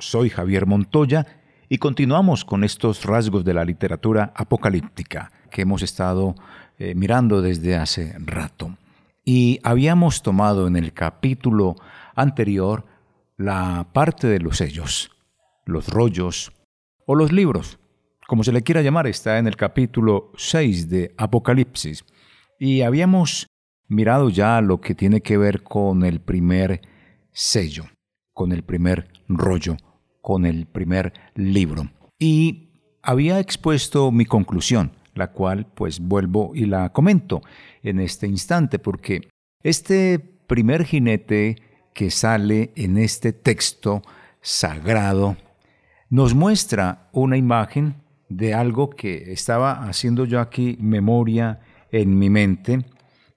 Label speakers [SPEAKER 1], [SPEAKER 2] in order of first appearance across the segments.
[SPEAKER 1] Soy Javier Montoya y continuamos con estos rasgos de la literatura apocalíptica que hemos estado eh, mirando desde hace rato. Y habíamos tomado en el capítulo anterior la parte de los sellos, los rollos o los libros, como se le quiera llamar, está en el capítulo 6 de Apocalipsis. Y habíamos mirado ya lo que tiene que ver con el primer sello, con el primer rollo, con el primer libro. Y había expuesto mi conclusión, la cual pues vuelvo y la comento en este instante, porque este primer jinete que sale en este texto sagrado nos muestra una imagen de algo que estaba haciendo yo aquí memoria en mi mente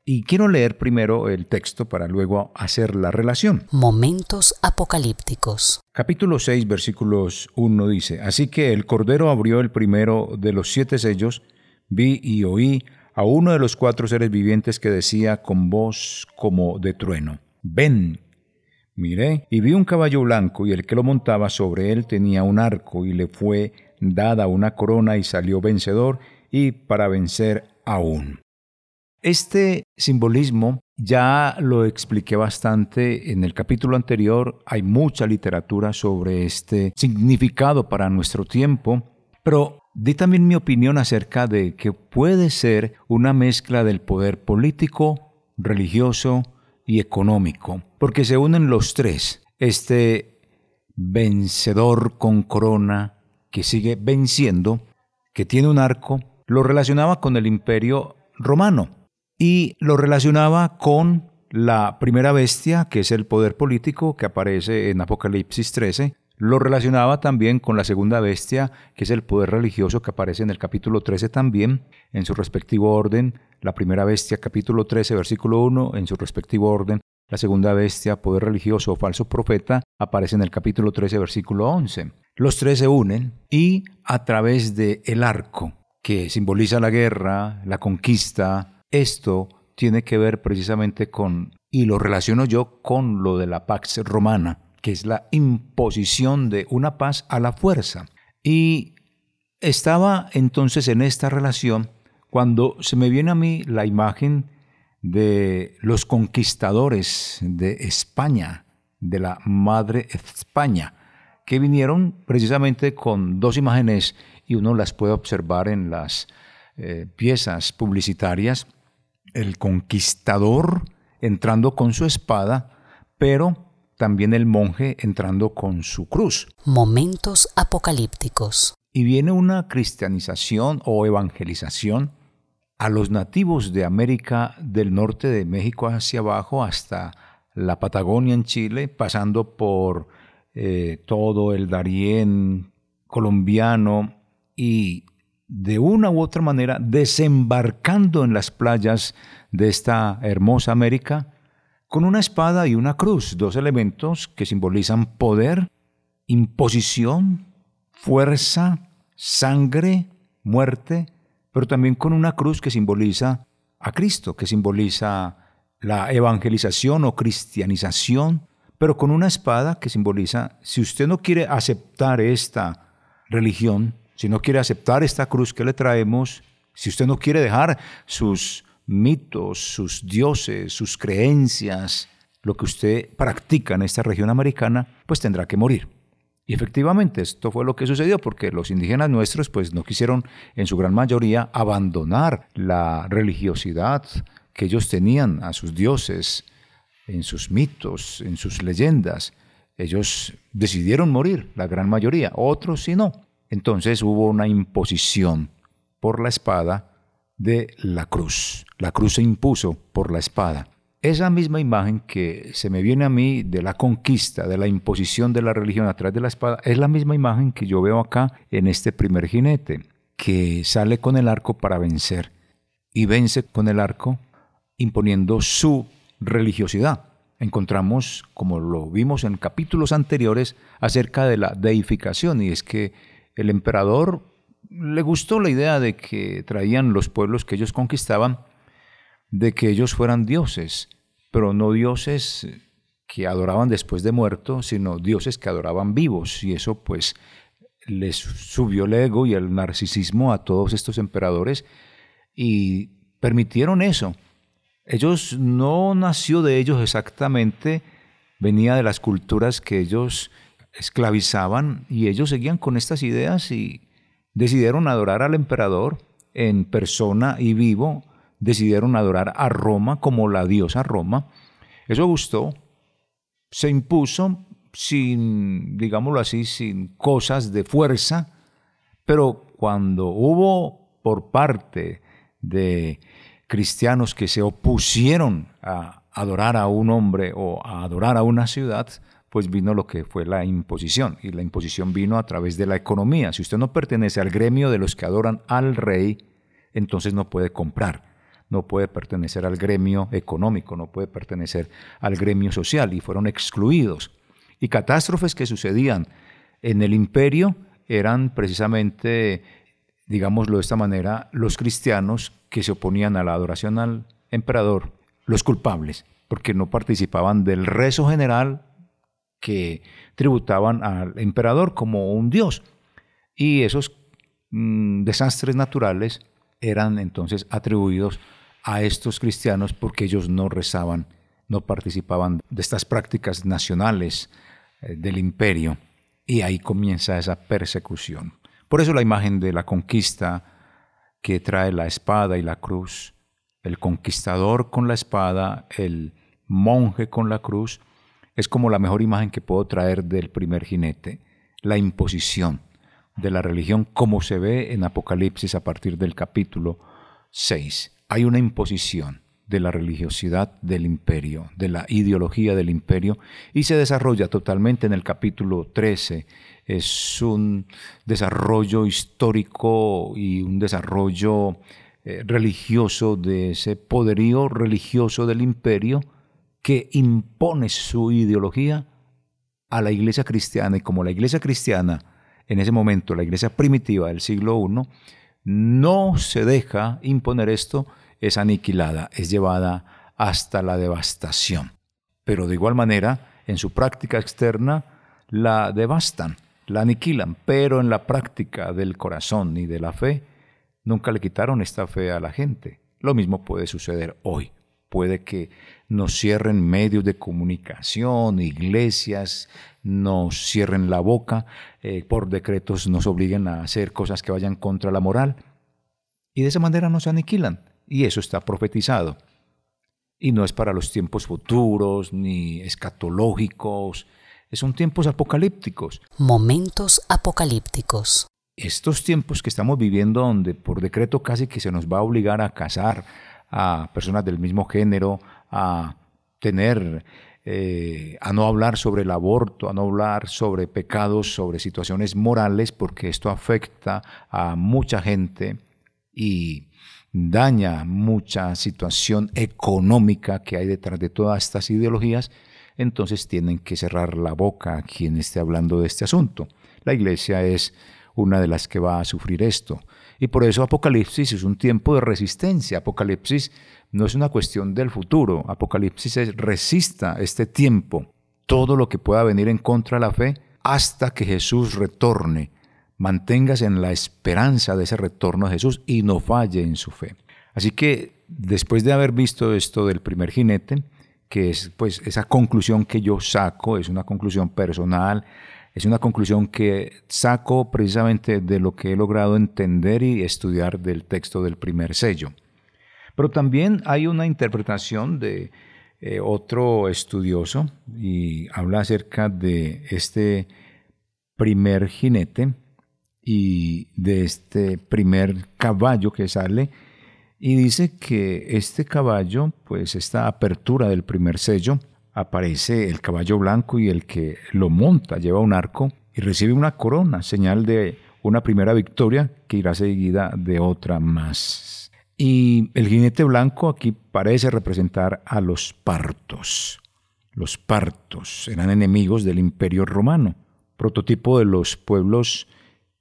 [SPEAKER 1] y quiero leer primero el texto para luego hacer la relación.
[SPEAKER 2] Momentos apocalípticos.
[SPEAKER 1] Capítulo 6, versículos 1 dice, Así que el Cordero abrió el primero de los siete sellos, vi y oí a uno de los cuatro seres vivientes que decía con voz como de trueno, Ven. Miré y vi un caballo blanco y el que lo montaba sobre él tenía un arco y le fue dada una corona y salió vencedor y para vencer aún. Este simbolismo ya lo expliqué bastante en el capítulo anterior, hay mucha literatura sobre este significado para nuestro tiempo, pero di también mi opinión acerca de que puede ser una mezcla del poder político, religioso y económico, porque se unen los tres, este vencedor con corona que sigue venciendo, que tiene un arco, lo relacionaba con el imperio romano y lo relacionaba con la primera bestia, que es el poder político que aparece en Apocalipsis 13, lo relacionaba también con la segunda bestia, que es el poder religioso que aparece en el capítulo 13 también, en su respectivo orden, la primera bestia capítulo 13 versículo 1, en su respectivo orden, la segunda bestia, poder religioso o falso profeta, aparece en el capítulo 13 versículo 11. Los tres se unen y a través de el arco, que simboliza la guerra, la conquista, esto tiene que ver precisamente con, y lo relaciono yo con lo de la Pax Romana, que es la imposición de una paz a la fuerza. Y estaba entonces en esta relación cuando se me viene a mí la imagen de los conquistadores de España, de la Madre España, que vinieron precisamente con dos imágenes y uno las puede observar en las eh, piezas publicitarias el conquistador entrando con su espada, pero también el monje entrando con su cruz.
[SPEAKER 2] Momentos apocalípticos.
[SPEAKER 1] Y viene una cristianización o evangelización a los nativos de América del Norte, de México hacia abajo, hasta la Patagonia en Chile, pasando por eh, todo el Darién colombiano y de una u otra manera desembarcando en las playas de esta hermosa América con una espada y una cruz, dos elementos que simbolizan poder, imposición, fuerza, sangre, muerte, pero también con una cruz que simboliza a Cristo, que simboliza la evangelización o cristianización, pero con una espada que simboliza, si usted no quiere aceptar esta religión, si no quiere aceptar esta cruz que le traemos, si usted no quiere dejar sus mitos, sus dioses, sus creencias, lo que usted practica en esta región americana, pues tendrá que morir. Y efectivamente esto fue lo que sucedió porque los indígenas nuestros pues no quisieron en su gran mayoría abandonar la religiosidad que ellos tenían a sus dioses, en sus mitos, en sus leyendas. Ellos decidieron morir, la gran mayoría, otros sí no. Entonces hubo una imposición por la espada de la cruz. La cruz se impuso por la espada. esa misma imagen que se me viene a mí de la conquista, de la imposición de la religión a través de la espada, es la misma imagen que yo veo acá en este primer jinete, que sale con el arco para vencer y vence con el arco imponiendo su religiosidad. Encontramos, como lo vimos en capítulos anteriores, acerca de la deificación, y es que el emperador le gustó la idea de que traían los pueblos que ellos conquistaban, de que ellos fueran dioses, pero no dioses que adoraban después de muerto, sino dioses que adoraban vivos, y eso pues les subió el ego y el narcisismo a todos estos emperadores y permitieron eso. Ellos no nació de ellos exactamente, venía de las culturas que ellos esclavizaban y ellos seguían con estas ideas y decidieron adorar al emperador en persona y vivo, decidieron adorar a Roma como la diosa Roma. Eso gustó, se impuso sin, digámoslo así, sin cosas de fuerza, pero cuando hubo por parte de cristianos que se opusieron a adorar a un hombre o a adorar a una ciudad, pues vino lo que fue la imposición. Y la imposición vino a través de la economía. Si usted no pertenece al gremio de los que adoran al rey, entonces no puede comprar, no puede pertenecer al gremio económico, no puede pertenecer al gremio social y fueron excluidos. Y catástrofes que sucedían en el imperio eran precisamente, digámoslo de esta manera, los cristianos que se oponían a la adoración al emperador, los culpables, porque no participaban del rezo general que tributaban al emperador como un dios. Y esos mm, desastres naturales eran entonces atribuidos a estos cristianos porque ellos no rezaban, no participaban de estas prácticas nacionales eh, del imperio. Y ahí comienza esa persecución. Por eso la imagen de la conquista que trae la espada y la cruz, el conquistador con la espada, el monje con la cruz, es como la mejor imagen que puedo traer del primer jinete, la imposición de la religión como se ve en Apocalipsis a partir del capítulo 6. Hay una imposición de la religiosidad del imperio, de la ideología del imperio, y se desarrolla totalmente en el capítulo 13. Es un desarrollo histórico y un desarrollo eh, religioso de ese poderío religioso del imperio que impone su ideología a la iglesia cristiana y como la iglesia cristiana, en ese momento la iglesia primitiva del siglo I, no se deja imponer esto, es aniquilada, es llevada hasta la devastación. Pero de igual manera, en su práctica externa, la devastan, la aniquilan, pero en la práctica del corazón y de la fe, nunca le quitaron esta fe a la gente. Lo mismo puede suceder hoy. Puede que nos cierren medios de comunicación, iglesias, nos cierren la boca, eh, por decretos nos obliguen a hacer cosas que vayan contra la moral. Y de esa manera nos aniquilan. Y eso está profetizado. Y no es para los tiempos futuros, ni escatológicos, son tiempos apocalípticos.
[SPEAKER 2] Momentos apocalípticos.
[SPEAKER 1] Estos tiempos que estamos viviendo donde por decreto casi que se nos va a obligar a casar a personas del mismo género, a tener, eh, a no hablar sobre el aborto, a no hablar sobre pecados, sobre situaciones morales, porque esto afecta a mucha gente y daña mucha situación económica que hay detrás de todas estas ideologías, entonces tienen que cerrar la boca a quien esté hablando de este asunto. La iglesia es una de las que va a sufrir esto. Y por eso Apocalipsis es un tiempo de resistencia. Apocalipsis no es una cuestión del futuro. Apocalipsis es resista este tiempo, todo lo que pueda venir en contra de la fe, hasta que Jesús retorne. Manténgase en la esperanza de ese retorno de Jesús y no falle en su fe. Así que después de haber visto esto del primer jinete, que es pues esa conclusión que yo saco, es una conclusión personal, es una conclusión que saco precisamente de lo que he logrado entender y estudiar del texto del primer sello. Pero también hay una interpretación de eh, otro estudioso y habla acerca de este primer jinete y de este primer caballo que sale Y dice que este caballo, pues esta apertura del primer sello, aparece el caballo blanco y el que lo monta lleva un arco y recibe una corona, señal de una primera victoria que irá seguida de otra más. Y el jinete blanco aquí parece representar a los partos. Los partos eran enemigos del imperio romano, prototipo de los pueblos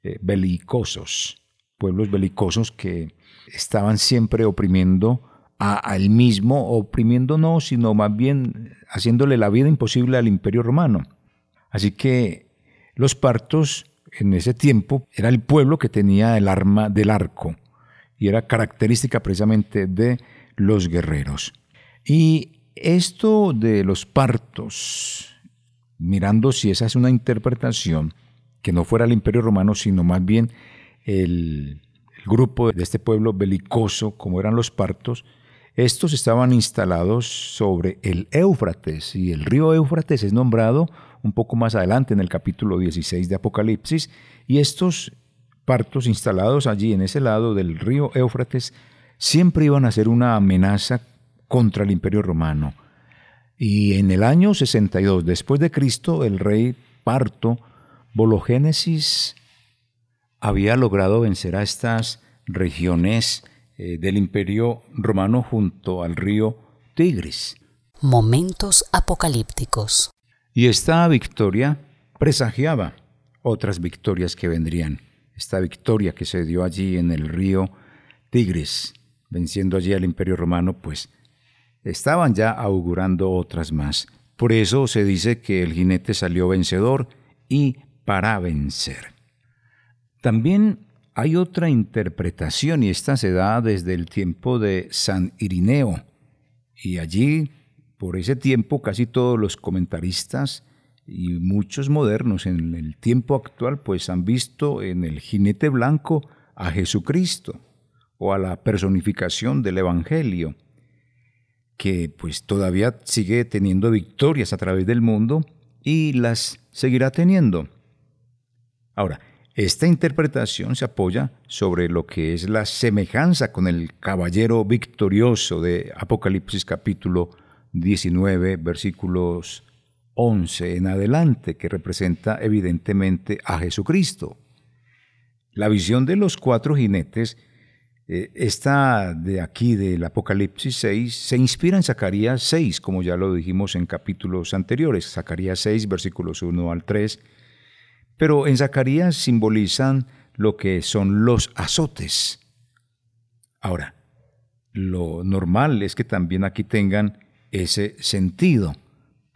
[SPEAKER 1] eh, belicosos, pueblos belicosos que estaban siempre oprimiendo al mismo, oprimiendo no, sino más bien haciéndole la vida imposible al imperio romano. Así que los partos en ese tiempo era el pueblo que tenía el arma del arco y era característica precisamente de los guerreros. Y esto de los partos, mirando si esa es una interpretación, que no fuera el imperio romano, sino más bien el, grupo de este pueblo belicoso, como eran los partos, estos estaban instalados sobre el Éufrates y el río Éufrates es nombrado un poco más adelante en el capítulo 16 de Apocalipsis y estos partos instalados allí en ese lado del río Éufrates siempre iban a ser una amenaza contra el imperio romano. Y en el año 62 después de Cristo, el rey Parto, Bologénesis, había logrado vencer a estas regiones eh, del imperio romano junto al río Tigris.
[SPEAKER 2] Momentos apocalípticos.
[SPEAKER 1] Y esta victoria presagiaba otras victorias que vendrían esta victoria que se dio allí en el río Tigris, venciendo allí al imperio romano, pues estaban ya augurando otras más. Por eso se dice que el jinete salió vencedor y para vencer. También hay otra interpretación y esta se da desde el tiempo de San Irineo. Y allí, por ese tiempo, casi todos los comentaristas y muchos modernos en el tiempo actual pues han visto en el jinete blanco a Jesucristo o a la personificación del Evangelio, que pues todavía sigue teniendo victorias a través del mundo y las seguirá teniendo. Ahora, esta interpretación se apoya sobre lo que es la semejanza con el caballero victorioso de Apocalipsis capítulo 19 versículos 11 en adelante, que representa evidentemente a Jesucristo. La visión de los cuatro jinetes, eh, esta de aquí del Apocalipsis 6, se inspira en Zacarías 6, como ya lo dijimos en capítulos anteriores, Zacarías 6, versículos 1 al 3, pero en Zacarías simbolizan lo que son los azotes. Ahora, lo normal es que también aquí tengan ese sentido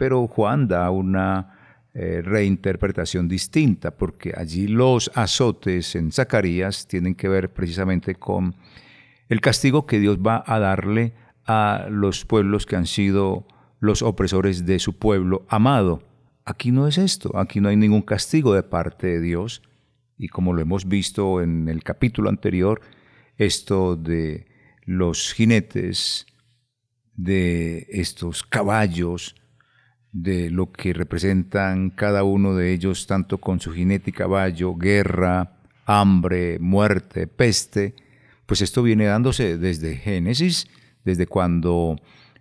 [SPEAKER 1] pero Juan da una eh, reinterpretación distinta, porque allí los azotes en Zacarías tienen que ver precisamente con el castigo que Dios va a darle a los pueblos que han sido los opresores de su pueblo amado. Aquí no es esto, aquí no hay ningún castigo de parte de Dios, y como lo hemos visto en el capítulo anterior, esto de los jinetes, de estos caballos, de lo que representan cada uno de ellos, tanto con su jinete y caballo, guerra, hambre, muerte, peste, pues esto viene dándose desde Génesis, desde cuando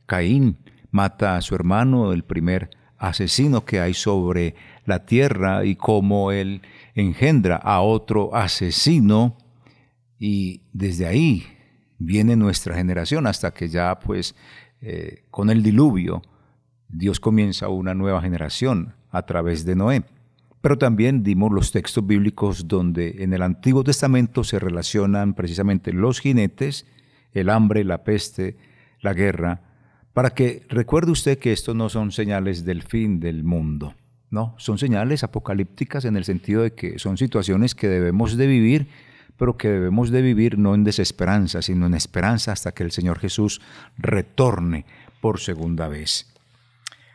[SPEAKER 1] Caín mata a su hermano, el primer asesino que hay sobre la tierra, y cómo él engendra a otro asesino, y desde ahí viene nuestra generación hasta que ya pues eh, con el diluvio Dios comienza una nueva generación a través de Noé. Pero también dimos los textos bíblicos donde en el Antiguo Testamento se relacionan precisamente los jinetes, el hambre, la peste, la guerra, para que recuerde usted que esto no son señales del fin del mundo, no, son señales apocalípticas en el sentido de que son situaciones que debemos de vivir, pero que debemos de vivir no en desesperanza, sino en esperanza hasta que el Señor Jesús retorne por segunda vez.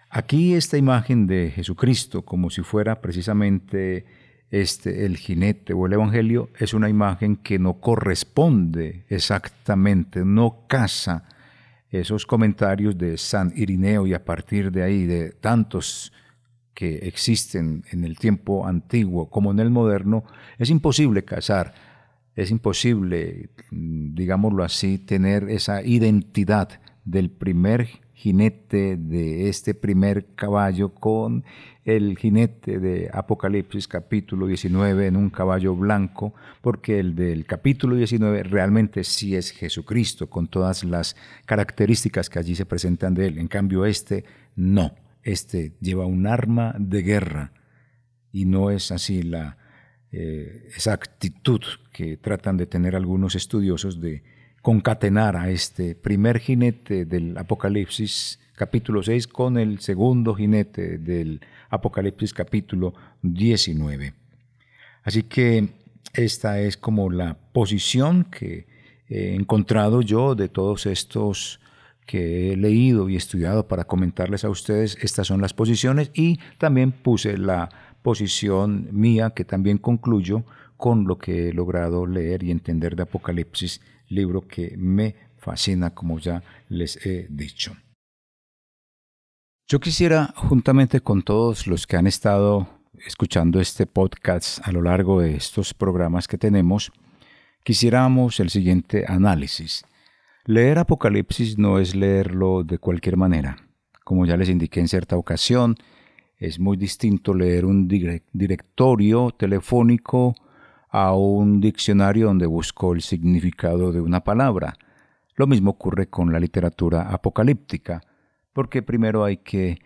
[SPEAKER 1] Aquí esta imagen de Jesucristo, como si fuera precisamente este, el jinete o el Evangelio, es una imagen que no corresponde exactamente, no casa esos comentarios de San Irineo y a partir de ahí de tantos que existen en el tiempo antiguo como en el moderno, es imposible casar es imposible, digámoslo así, tener esa identidad del primer jinete de este primer caballo con el jinete de Apocalipsis capítulo 19 en un caballo blanco, porque el del capítulo 19 realmente sí es Jesucristo, con todas las características que allí se presentan de él. En cambio, este no, este lleva un arma de guerra y no es así la, eh, esa actitud que tratan de tener algunos estudiosos de concatenar a este primer jinete del Apocalipsis capítulo 6 con el segundo jinete del Apocalipsis capítulo 19. Así que esta es como la posición que he encontrado yo de todos estos que he leído y estudiado para comentarles a ustedes. Estas son las posiciones y también puse la posición mía que también concluyo con lo que he logrado leer y entender de Apocalipsis libro que me fascina, como ya les he dicho. Yo quisiera, juntamente con todos los que han estado escuchando este podcast a lo largo de estos programas que tenemos, quisiéramos el siguiente análisis. Leer Apocalipsis no es leerlo de cualquier manera. Como ya les indiqué en cierta ocasión, es muy distinto leer un directorio telefónico a un diccionario donde busco el significado de una palabra. Lo mismo ocurre con la literatura apocalíptica, porque primero hay que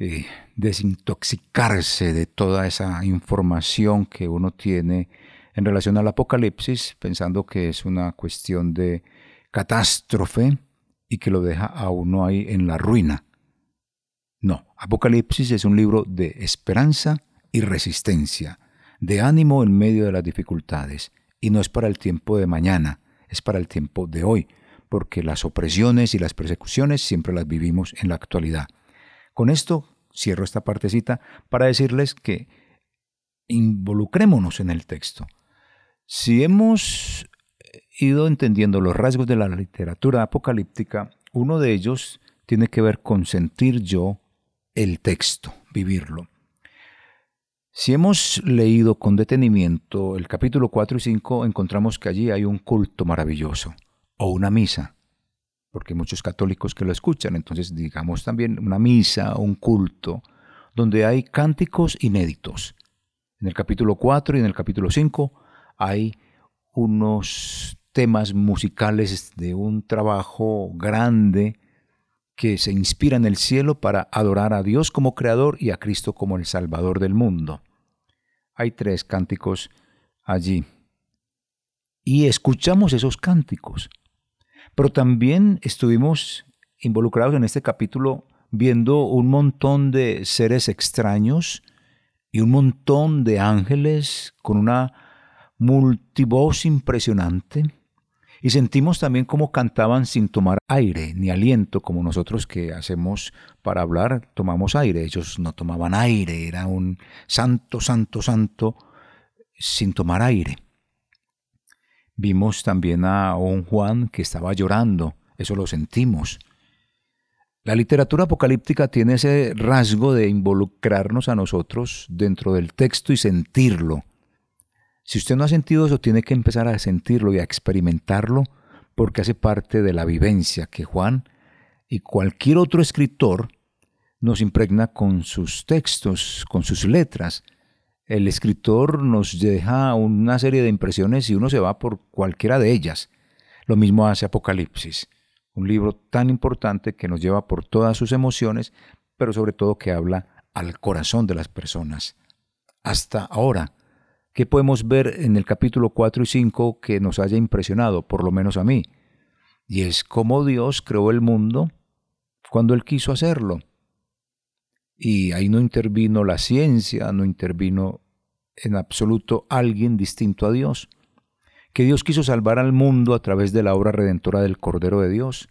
[SPEAKER 1] eh, desintoxicarse de toda esa información que uno tiene en relación al apocalipsis, pensando que es una cuestión de catástrofe y que lo deja a uno ahí en la ruina. No, Apocalipsis es un libro de esperanza y resistencia de ánimo en medio de las dificultades, y no es para el tiempo de mañana, es para el tiempo de hoy, porque las opresiones y las persecuciones siempre las vivimos en la actualidad. Con esto cierro esta partecita para decirles que involucrémonos en el texto. Si hemos ido entendiendo los rasgos de la literatura apocalíptica, uno de ellos tiene que ver con sentir yo el texto, vivirlo. Si hemos leído con detenimiento el capítulo 4 y 5, encontramos que allí hay un culto maravilloso, o una misa, porque hay muchos católicos que lo escuchan, entonces digamos también una misa, un culto, donde hay cánticos inéditos. En el capítulo 4 y en el capítulo 5 hay unos temas musicales de un trabajo grande que se inspira en el cielo para adorar a Dios como Creador y a Cristo como el Salvador del mundo hay tres cánticos allí. Y escuchamos esos cánticos. Pero también estuvimos involucrados en este capítulo viendo un montón de seres extraños y un montón de ángeles con una multivoz impresionante. Y sentimos también cómo cantaban sin tomar aire ni aliento, como nosotros que hacemos para hablar, tomamos aire. Ellos no tomaban aire, era un santo, santo, santo, sin tomar aire. Vimos también a un Juan que estaba llorando, eso lo sentimos. La literatura apocalíptica tiene ese rasgo de involucrarnos a nosotros dentro del texto y sentirlo si usted no ha sentido eso, tiene que empezar a sentirlo y a experimentarlo porque hace parte de la vivencia que Juan y cualquier otro escritor nos impregna con sus textos, con sus letras. El escritor nos deja una serie de impresiones y uno se va por cualquiera de ellas. Lo mismo hace Apocalipsis, un libro tan importante que nos lleva por todas sus emociones, pero sobre todo que habla al corazón de las personas. Hasta ahora, ¿Qué podemos ver en el capítulo 4 y 5 que nos haya impresionado, por lo menos a mí? Y es cómo Dios creó el mundo cuando Él quiso hacerlo. Y ahí no intervino la ciencia, no intervino en absoluto alguien distinto a Dios. Que Dios quiso salvar al mundo a través de la obra redentora del Cordero de Dios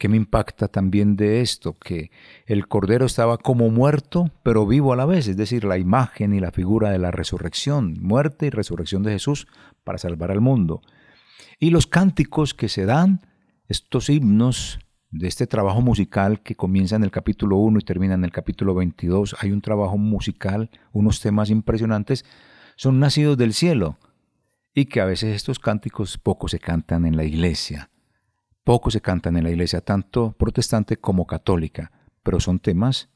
[SPEAKER 1] ¿Qué me impacta también de esto? Que el Cordero estaba como muerto, pero vivo a la vez, es decir, la imagen y la figura de la resurrección, muerte y resurrección de Jesús para salvar al mundo. Y los cánticos que se dan, estos himnos de este trabajo musical que comienza en el capítulo 1 y termina en el capítulo 22, hay un trabajo musical, unos temas impresionantes, son nacidos del cielo y que a veces estos cánticos poco se cantan en la iglesia. Poco se cantan en la iglesia, tanto protestante como católica, pero son temas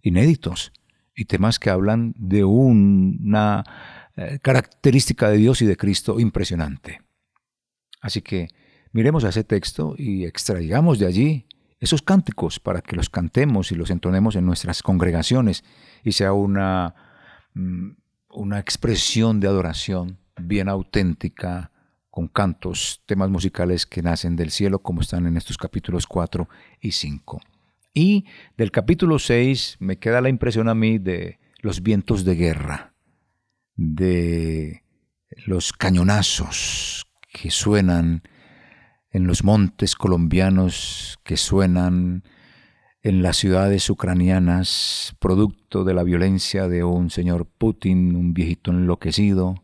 [SPEAKER 1] inéditos y temas que hablan de una eh, característica de Dios y de Cristo impresionante. Así que miremos a ese texto y extraigamos de allí esos cánticos para que los cantemos y los entonemos en nuestras congregaciones y sea una, mm, una expresión de adoración bien auténtica, con cantos, temas musicales que nacen del cielo, como están en estos capítulos 4 y 5. Y del capítulo 6 me queda la impresión a mí de los vientos de guerra, de los cañonazos que suenan en los montes colombianos que suenan en las ciudades ucranianas, producto de la violencia de un señor Putin, un viejito enloquecido,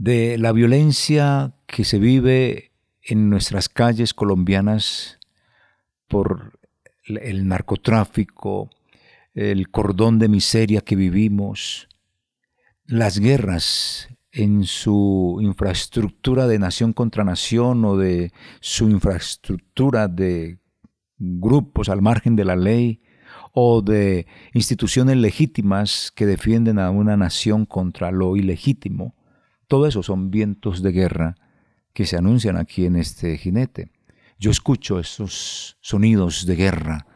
[SPEAKER 1] de la violencia que se vive en nuestras calles colombianas por el narcotráfico, el cordón de miseria que vivimos, las guerras en su infraestructura de nación contra nación o de su infraestructura de grupos al margen de la ley o de instituciones legítimas que defienden a una nación contra lo ilegítimo. Todo eso son vientos de guerra que se anuncian aquí en este jinete. Yo escucho esos sonidos de guerra,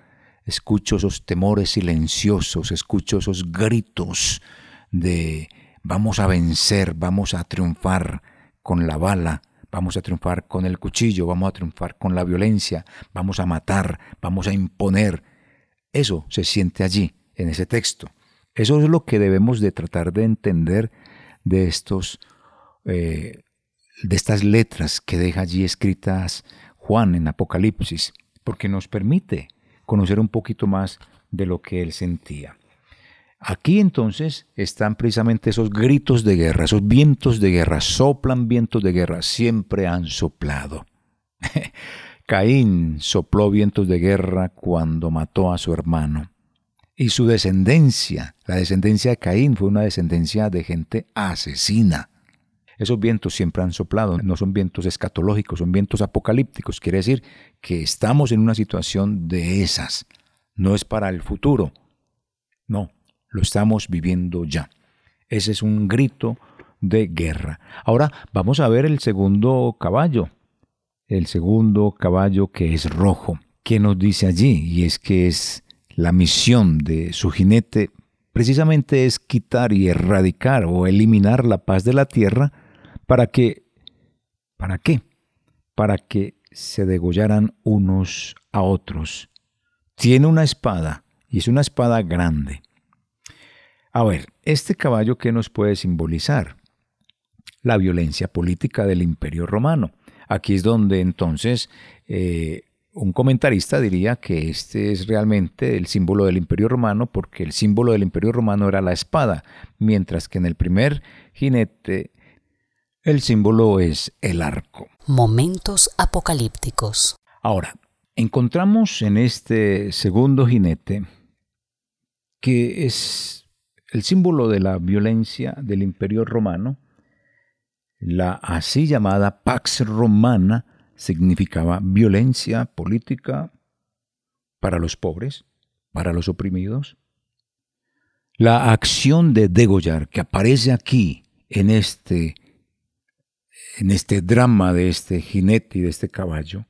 [SPEAKER 1] escucho esos temores silenciosos, escucho esos gritos de vamos a vencer, vamos a triunfar con la bala, vamos a triunfar con el cuchillo, vamos a triunfar con la violencia, vamos a matar, vamos a imponer. Eso se siente allí, en ese texto. Eso es lo que debemos de tratar de entender de estos, eh, de estas letras que deja allí escritas Juan en Apocalipsis, porque nos permite conocer un poquito más de lo que él sentía. Aquí entonces están precisamente esos gritos de guerra, esos vientos de guerra, soplan vientos de guerra, siempre han soplado. Caín sopló vientos de guerra cuando mató a su hermano. Y su descendencia, la descendencia de Caín, fue una descendencia de gente asesina. Esos vientos siempre han soplado, no son vientos escatológicos, son vientos apocalípticos. Quiere decir que estamos en una situación de esas. No es para el futuro. No, lo estamos viviendo ya. Ese es un grito de guerra. Ahora vamos a ver el segundo caballo, el segundo caballo que es rojo. ¿Qué nos dice allí? Y es que es la misión de su jinete precisamente es quitar y erradicar o eliminar la paz de la tierra para que, ¿para qué? Para que se degollaran unos a otros. Tiene una espada y es una espada grande. A ver, ¿este caballo qué nos puede simbolizar? La violencia política del imperio romano. Aquí es donde entonces eh, un comentarista diría que este es realmente el símbolo del imperio romano porque el símbolo del imperio romano era la espada, mientras que en el primer jinete el símbolo es el arco.
[SPEAKER 2] Momentos apocalípticos.
[SPEAKER 1] Ahora, encontramos en este segundo jinete que es el símbolo de la violencia del imperio romano, la así llamada Pax Romana significaba violencia política para los pobres, para los oprimidos. La acción de degollar que aparece aquí en este, en este drama de este jinete y de este caballo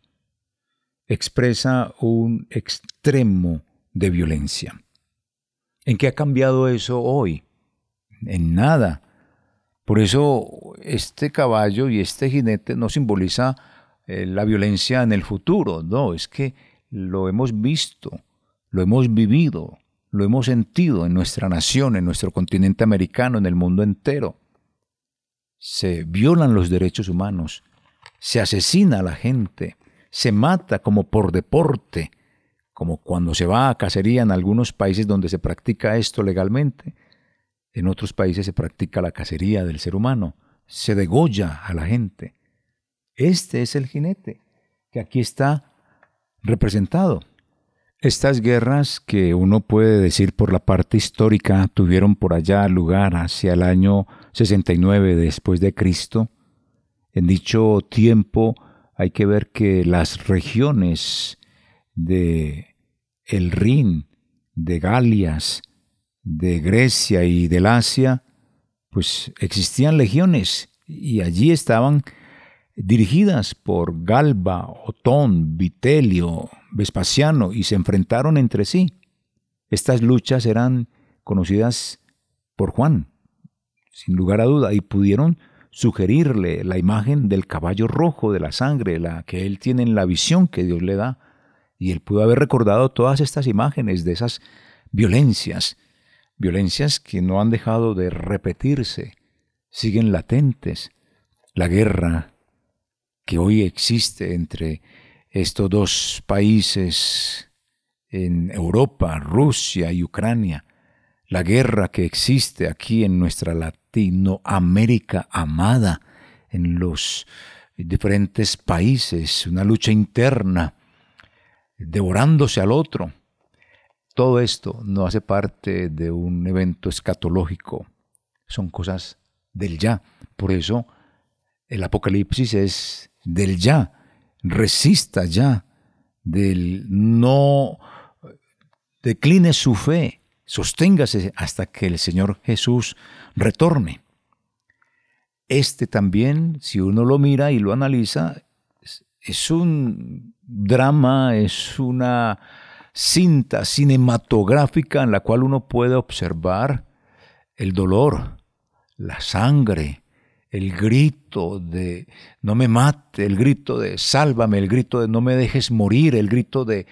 [SPEAKER 1] expresa un extremo de violencia. ¿En qué ha cambiado eso hoy? En nada. Por eso este caballo y este jinete no simboliza eh, la violencia en el futuro, no, es que lo hemos visto, lo hemos vivido, lo hemos sentido en nuestra nación, en nuestro continente americano, en el mundo entero. Se violan los derechos humanos, se asesina a la gente, se mata como por deporte, como cuando se va a cacería en algunos países donde se practica esto legalmente, en otros países se practica la cacería del ser humano, se degolla a la gente. Este es el jinete que aquí está representado. Estas guerras que uno puede decir por la parte histórica tuvieron por allá lugar hacia el año 69 después de Cristo. En dicho tiempo hay que ver que las regiones de el Rin, de Galias, de Grecia y del Asia, pues existían legiones y allí estaban dirigidas por Galba, Otón, Vitelio, Vespasiano y se enfrentaron entre sí. Estas luchas eran conocidas por Juan, sin lugar a duda, y pudieron sugerirle la imagen del caballo rojo de la sangre, la que él tiene en la visión que Dios le da. Y él pudo haber recordado todas estas imágenes de esas violencias, violencias que no han dejado de repetirse, siguen latentes. La guerra que hoy existe entre estos dos países en Europa, Rusia y Ucrania, la guerra que existe aquí en nuestra Latinoamérica amada, en los diferentes países, una lucha interna, devorándose al otro. Todo esto no hace parte de un evento escatológico, son cosas del ya. Por eso el Apocalipsis es del ya, resista ya, del no decline su fe, sosténgase hasta que el Señor Jesús retorne. Este también, si uno lo mira y lo analiza, es un drama, es una cinta cinematográfica en la cual uno puede observar el dolor, la sangre, el grito de no me mate, el grito de sálvame, el grito de no me dejes morir, el grito de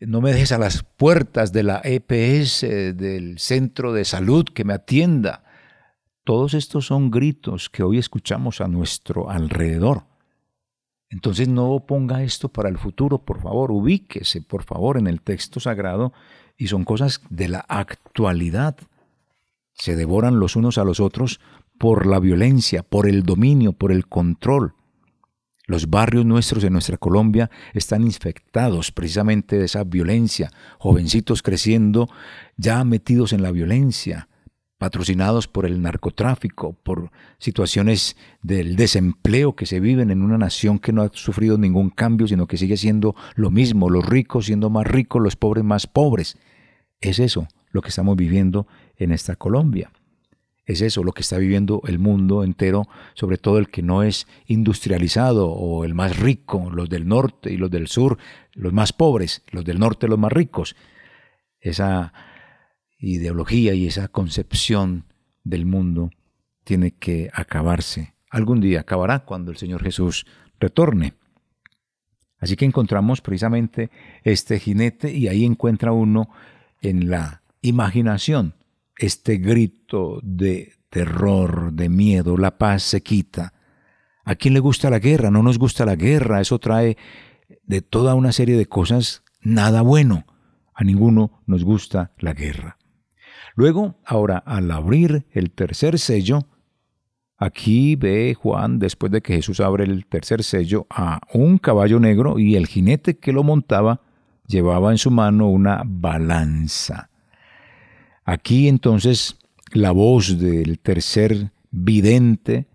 [SPEAKER 1] no me dejes a las puertas de la EPS, del centro de salud que me atienda. Todos estos son gritos que hoy escuchamos a nuestro alrededor. Entonces no ponga esto para el futuro, por favor, ubíquese, por favor, en el texto sagrado y son cosas de la actualidad. Se devoran los unos a los otros por la violencia, por el dominio, por el control. Los barrios nuestros en nuestra Colombia están infectados precisamente de esa violencia, jovencitos creciendo ya metidos en la violencia, patrocinados por el narcotráfico, por situaciones del desempleo que se viven en una nación que no ha sufrido ningún cambio, sino que sigue siendo lo mismo, los ricos siendo más ricos, los pobres más pobres. Es eso lo que estamos viviendo en esta Colombia. Es eso lo que está viviendo el mundo entero, sobre todo el que no es industrializado o el más rico, los del norte y los del sur, los más pobres, los del norte los más ricos. Esa ideología y esa concepción del mundo tiene que acabarse. Algún día acabará cuando el Señor Jesús retorne. Así que encontramos precisamente este jinete y ahí encuentra uno en la imaginación este grito de terror, de miedo, la paz se quita. ¿A quién le gusta la guerra? No nos gusta la guerra, eso trae de toda una serie de cosas nada bueno. A ninguno nos gusta la guerra. Luego, ahora, al abrir el tercer sello, aquí ve Juan, después de que Jesús abre el tercer sello, a un caballo negro y el jinete que lo montaba llevaba en su mano una balanza. Aquí entonces la voz del tercer vidente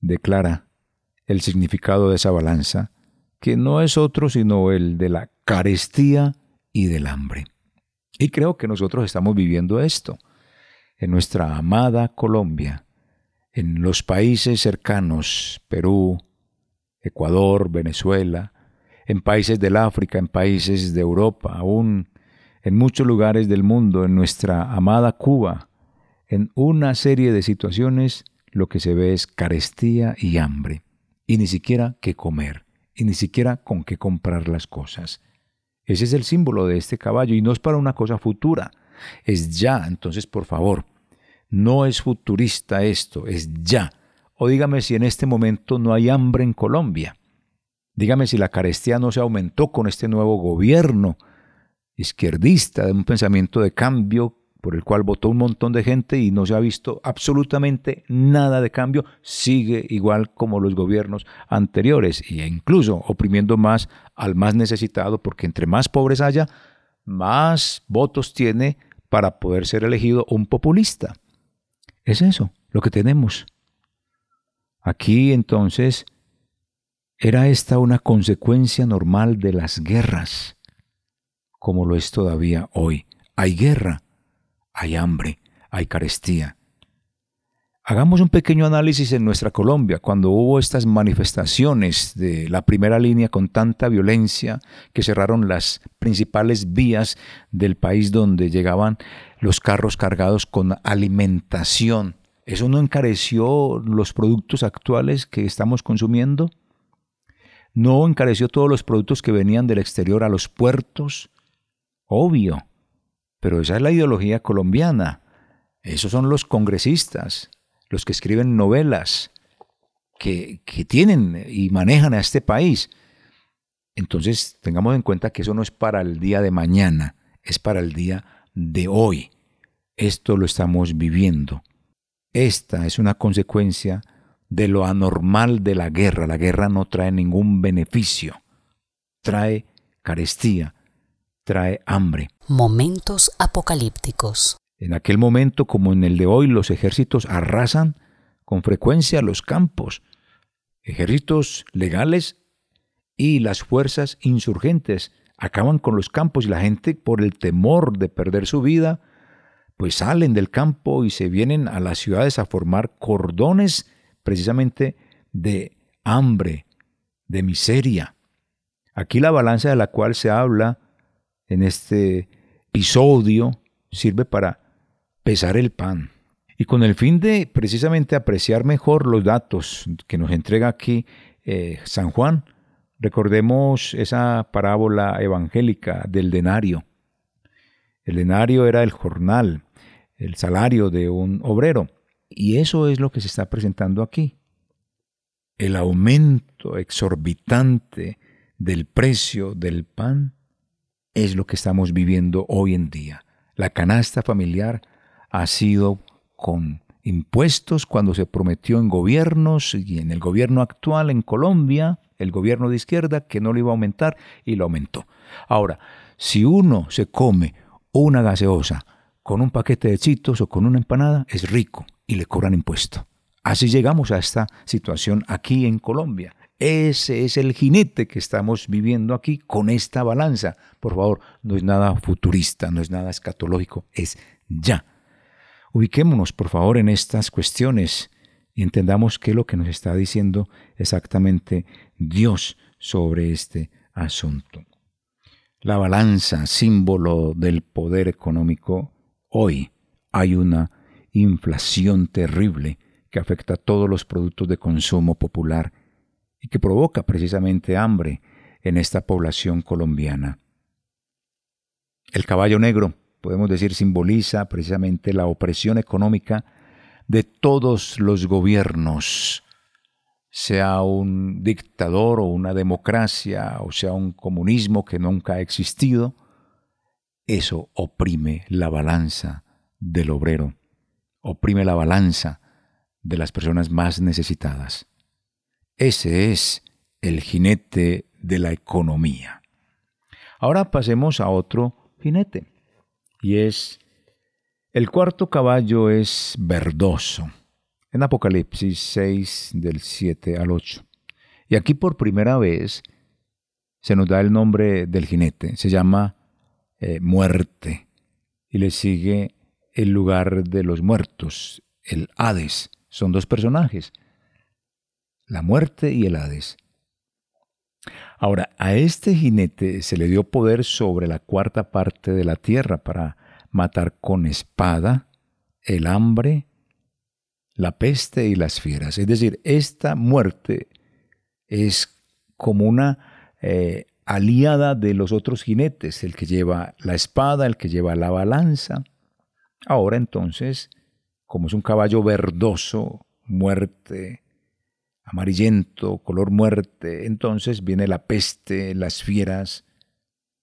[SPEAKER 1] declara el significado de esa balanza, que no es otro sino el de la carestía y del hambre. Y creo que nosotros estamos viviendo esto en nuestra amada Colombia, en los países cercanos, Perú, Ecuador, Venezuela, en países del África, en países de Europa, aún en muchos lugares del mundo, en nuestra amada Cuba, en una serie de situaciones lo que se ve es carestía y hambre, y ni siquiera qué comer, y ni siquiera con qué comprar las cosas. Ese es el símbolo de este caballo y no es para una cosa futura, es ya, entonces por favor, no es futurista esto, es ya. O dígame si en este momento no hay hambre en Colombia. Dígame si la carestía no se aumentó con este nuevo gobierno izquierdista, de un pensamiento de cambio por el cual votó un montón de gente y no se ha visto absolutamente nada de cambio, sigue igual como los gobiernos anteriores e incluso oprimiendo más al más necesitado, porque entre más pobres haya, más votos tiene para poder ser elegido un populista. Es eso lo que tenemos. Aquí entonces era esta una consecuencia normal de las guerras, como lo es todavía hoy. Hay guerra, hay hambre, hay carestía. Hagamos un pequeño análisis en nuestra Colombia, cuando hubo estas manifestaciones de la primera línea con tanta violencia que cerraron las principales vías del país donde llegaban los carros cargados con alimentación. ¿Eso no encareció los productos actuales que estamos consumiendo? ¿No encareció todos los productos que venían del exterior a los puertos? Obvio, pero esa es la ideología colombiana. Esos son los congresistas, los que escriben novelas, que, tienen y manejan a este país. Entonces, tengamos en cuenta que eso no es para el día de mañana, es para el día de hoy. Esto lo estamos viviendo. Esta es una consecuencia de lo anormal de la guerra. La guerra no trae ningún beneficio, trae carestía, trae hambre.
[SPEAKER 2] Momentos apocalípticos.
[SPEAKER 1] En aquel momento, como en el de hoy, los ejércitos arrasan con frecuencia los campos, ejércitos legales y las fuerzas insurgentes acaban con los campos y la gente por el temor de perder su vida, pues salen del campo y se vienen a las ciudades a formar cordones precisamente de hambre, de miseria. Aquí la balanza de la cual se habla en este episodio sirve para pesar el pan. Y con el fin de precisamente apreciar mejor los datos que nos entrega aquí eh, San Juan, recordemos esa parábola evangélica del denario. El denario era el jornal, el salario de un obrero. Y eso es lo que se está presentando aquí. El aumento exorbitante del precio del pan es lo que estamos viviendo hoy en día. La canasta familiar ha sido con impuestos cuando se prometió en gobiernos y en el gobierno actual en Colombia, el gobierno de izquierda, que no lo iba a aumentar y lo aumentó. Ahora, si uno se come una gaseosa con un paquete de chitos o con una empanada, es rico y le cobran impuesto. Así llegamos a esta situación aquí en Colombia. Ese es el jinete que estamos viviendo aquí con esta balanza. Por favor, no es nada futurista, no es nada escatológico, es ya. Ubiquémonos, por favor, en estas cuestiones y entendamos qué es lo que nos está diciendo exactamente Dios sobre este asunto. La balanza, símbolo del poder económico, hoy hay una inflación terrible que afecta a todos los productos de consumo popular y que provoca precisamente hambre en esta población colombiana. El caballo negro podemos decir, simboliza precisamente la opresión económica de todos los gobiernos, sea un dictador o una democracia, o sea un comunismo que nunca ha existido, eso oprime la balanza del obrero, oprime la balanza de las personas más necesitadas. Ese es el jinete de la economía. Ahora pasemos a otro jinete y es, el cuarto caballo es verdoso, en Apocalipsis 6 del 7 al 8. Y aquí por primera vez se nos da el nombre del jinete, se llama eh, muerte, y le sigue el lugar de los muertos, el Hades. Son dos personajes, la muerte y el Hades. Ahora, a este jinete se le dio poder sobre la cuarta parte de la tierra para matar con espada el hambre, la peste y las fieras. Es decir, esta muerte es como una eh, aliada de los otros jinetes, el que lleva la espada, el que lleva la balanza. Ahora entonces, como es un caballo verdoso, muerte, amarillento, color muerte. Entonces viene la peste, las fieras.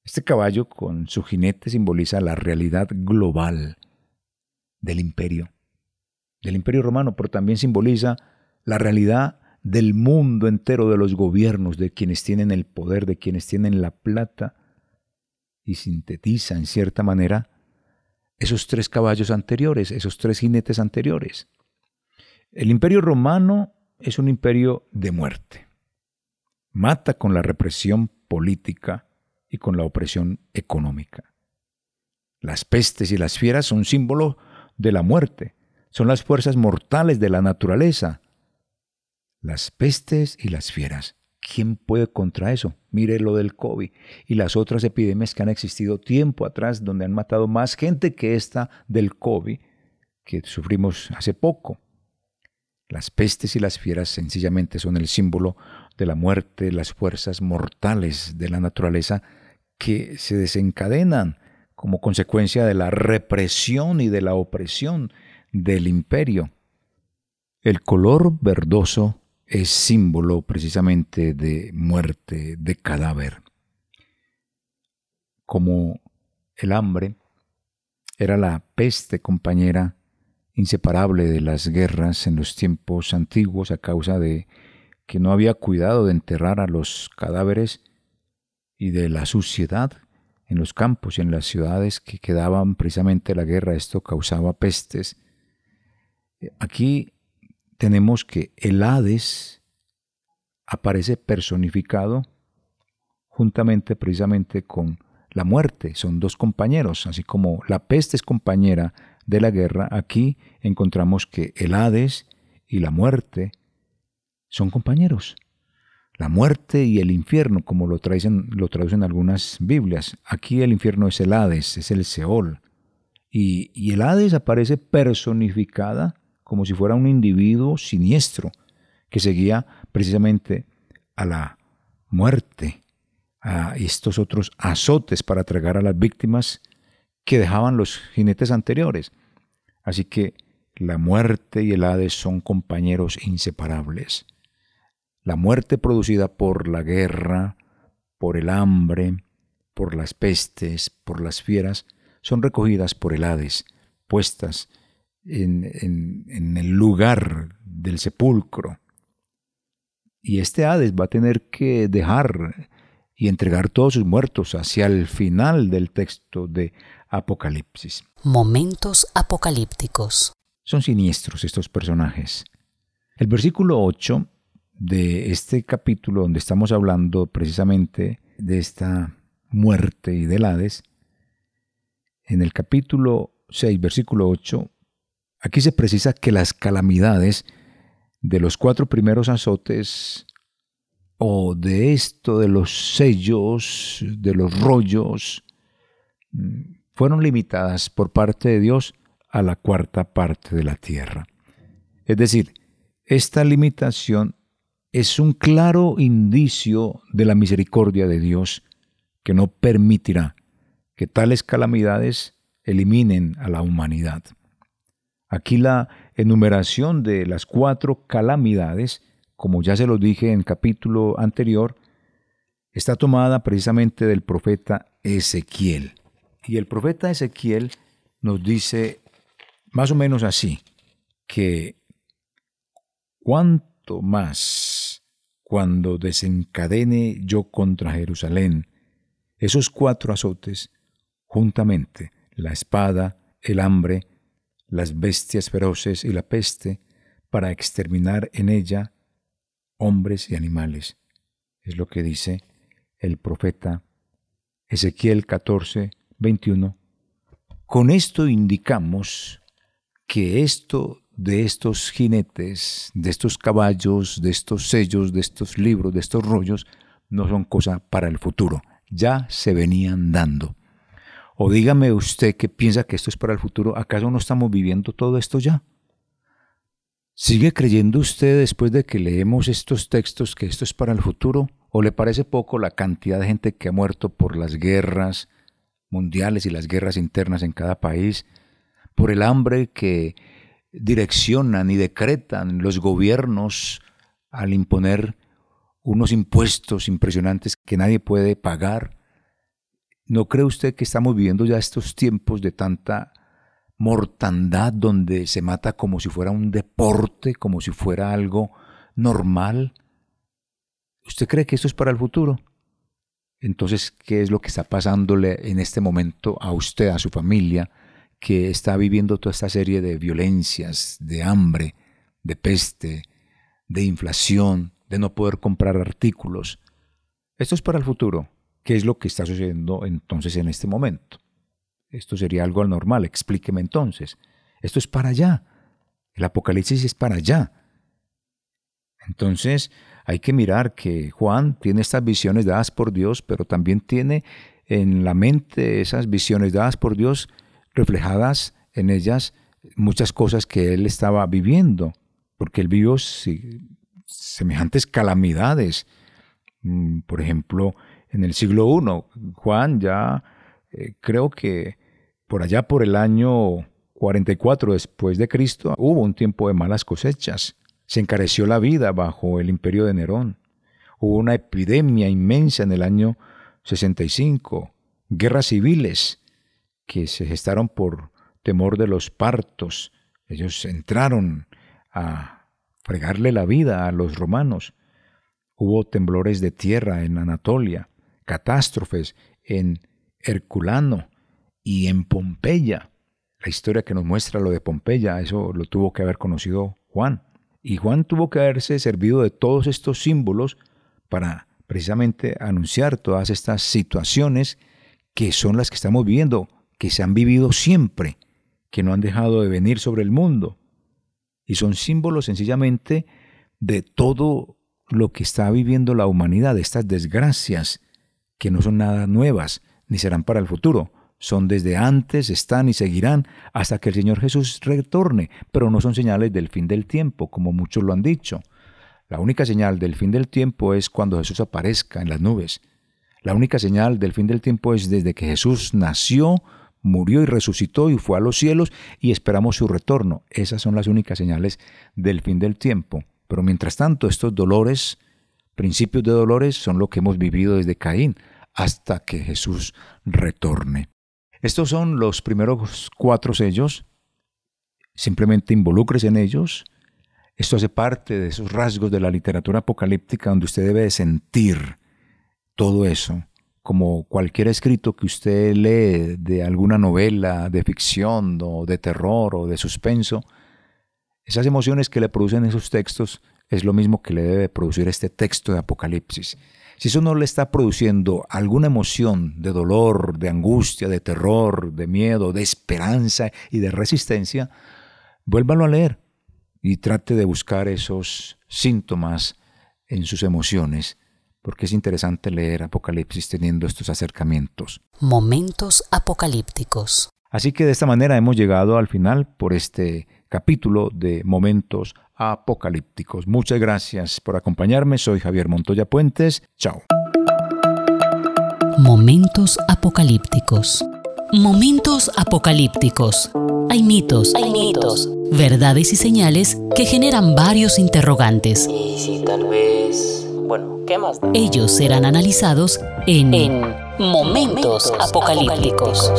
[SPEAKER 1] Este caballo con su jinete simboliza la realidad global del imperio, del imperio romano, pero también simboliza la realidad del mundo entero, de los gobiernos, de quienes tienen el poder, de quienes tienen la plata. y sintetiza en cierta manera esos tres caballos anteriores, esos tres jinetes anteriores. El imperio romano es un imperio de muerte. Mata con la represión política y con la opresión económica. Las pestes y las fieras son símbolo de la muerte, son las fuerzas mortales de la naturaleza. Las pestes y las fieras. ¿Quién puede contra eso? Mire lo del COVID y las otras epidemias que han existido tiempo atrás, donde han matado más gente que esta del COVID que sufrimos hace poco. Las pestes y las fieras sencillamente son el símbolo de la muerte, las fuerzas mortales de la naturaleza que se desencadenan como consecuencia de la represión y de la opresión del imperio. El color verdoso es símbolo precisamente de muerte, de cadáver. Como el hambre era la peste compañera inseparable de las guerras en los tiempos antiguos a causa de que no había cuidado de enterrar a los cadáveres y de la suciedad en los campos y en las ciudades que quedaban precisamente la guerra. Esto causaba pestes. Aquí tenemos que el Hades aparece personificado juntamente precisamente con la muerte. Son dos compañeros, así como la peste es compañera de la guerra, aquí encontramos que el Hades y la muerte son compañeros. La muerte y el infierno, como lo, traducen, lo traducen algunas Biblias. Aquí el infierno es el Hades, es el Seol. Y, y el Hades aparece personificada como si fuera un individuo siniestro que seguía precisamente a la muerte, a estos otros azotes para tragar a las víctimas que dejaban los jinetes anteriores. Así que la muerte y el Hades son compañeros inseparables. La muerte producida por la guerra, por el hambre, por las pestes, por las fieras, son recogidas por el Hades, puestas en, el lugar del sepulcro. Y este Hades va a tener que dejar y entregar todos sus muertos hacia el final del texto de Apocalipsis.
[SPEAKER 2] Momentos apocalípticos.
[SPEAKER 1] Son siniestros estos personajes. El versículo 8 de este capítulo donde estamos hablando precisamente de esta muerte y del Hades, en el capítulo 6, versículo 8, Aquí se precisa que las calamidades de los cuatro primeros azotes o de esto de los sellos, de los rollos, mm, fueron limitadas por parte de Dios a la cuarta parte de la tierra. Es decir, esta limitación es un claro indicio de la misericordia de Dios que no permitirá que tales calamidades eliminen a la humanidad. Aquí la enumeración de las cuatro calamidades, como ya se lo dije en capítulo anterior, está tomada precisamente del profeta Ezequiel. Y el profeta Ezequiel nos dice más o menos así, que cuanto más cuando desencadene yo contra Jerusalén esos cuatro azotes, juntamente la espada, el hambre, las bestias feroces y la peste, para exterminar en ella hombres y animales. Es lo que dice el profeta Ezequiel 14, 21. Con esto indicamos que esto de estos jinetes, de estos caballos, de estos sellos, de estos libros, de estos rollos, no son cosa para el futuro. Ya se venían dando. O dígame usted que piensa que esto es para el futuro, ¿acaso no estamos viviendo todo esto ya? ¿Sigue creyendo usted después de que leemos estos textos que esto es para el futuro? ¿O le parece poco la cantidad de gente que ha muerto por las guerras mundiales y las guerras internas en cada país? ¿Por el hambre que direccionan y decretan los gobiernos al imponer unos impuestos impresionantes que nadie puede pagar? ¿No cree usted que estamos viviendo ya estos tiempos de tanta mortandad donde se mata como si fuera un deporte, como si fuera algo normal? ¿Usted cree que esto es para el futuro? Entonces, ¿qué es lo que está pasándole en este momento a usted, a su familia, que está viviendo toda esta serie de violencias, de hambre, de peste, de inflación, de no poder comprar artículos? Esto es para el futuro. ¿Qué es lo que está sucediendo entonces en este momento? Esto sería algo anormal. Explíqueme entonces. Esto es para allá. El Apocalipsis es para allá. Entonces hay que mirar que Juan tiene estas visiones dadas por Dios, pero también tiene en la mente esas visiones dadas por Dios reflejadas en ellas muchas cosas que él estaba viviendo, porque él vivió semejantes calamidades. Mm, por ejemplo, en el siglo I, Juan ya eh, creo que por allá por el año 44 después de Cristo hubo un tiempo de malas cosechas. Se encareció la vida bajo el imperio de Nerón. Hubo una epidemia inmensa en el año 65, guerras civiles que se gestaron por temor de los partos. Ellos entraron a fregarle la vida a los romanos. Hubo temblores de tierra en Anatolia, catástrofes en Herculano y en Pompeya. La historia que nos muestra lo de Pompeya, eso lo tuvo que haber conocido Juan. Y Juan tuvo que haberse servido de todos estos símbolos para precisamente anunciar todas estas situaciones que son las que estamos viviendo que se han vivido siempre, que no han dejado de venir sobre el mundo. Y son símbolos sencillamente de todo lo que está viviendo la humanidad, de estas desgracias que no son nada nuevas, ni serán para el futuro. Son desde antes, están y seguirán hasta que el Señor Jesús retorne, pero no son señales del fin del tiempo, como muchos lo han dicho. La única señal del fin del tiempo es cuando Jesús aparezca en las nubes. La única señal del fin del tiempo es desde que Jesús nació, murió y resucitó y fue a los cielos y esperamos su retorno. Esas son las únicas señales del fin del tiempo. Pero mientras tanto, estos dolores, principios de dolores, son lo que hemos vivido desde Caín hasta que Jesús retorne. Estos son los primeros cuatro sellos. Simplemente involucres en ellos. Esto hace parte de esos rasgos de la literatura apocalíptica donde usted debe sentir todo eso como cualquier escrito que usted lee de alguna novela de ficción o de terror o de suspenso, esas emociones que le producen esos textos es lo mismo que le debe producir este texto de Apocalipsis. Si eso no le está produciendo alguna emoción de dolor, de angustia, de terror, de miedo, de esperanza y de resistencia, vuélvalo a leer y trate de buscar esos síntomas en sus emociones porque es interesante leer Apocalipsis teniendo estos acercamientos.
[SPEAKER 2] Momentos apocalípticos.
[SPEAKER 1] Así que de esta manera hemos llegado al final por este capítulo de Momentos apocalípticos. Muchas gracias por acompañarme. Soy Javier Montoya Puentes. Chao.
[SPEAKER 2] Momentos apocalípticos. Momentos apocalípticos. Hay mitos, hay mitos, verdades y señales que generan varios interrogantes.
[SPEAKER 3] Y si tal vez bueno, ¿qué más?
[SPEAKER 2] Ellos serán analizados en, Momentos, apocalípticos.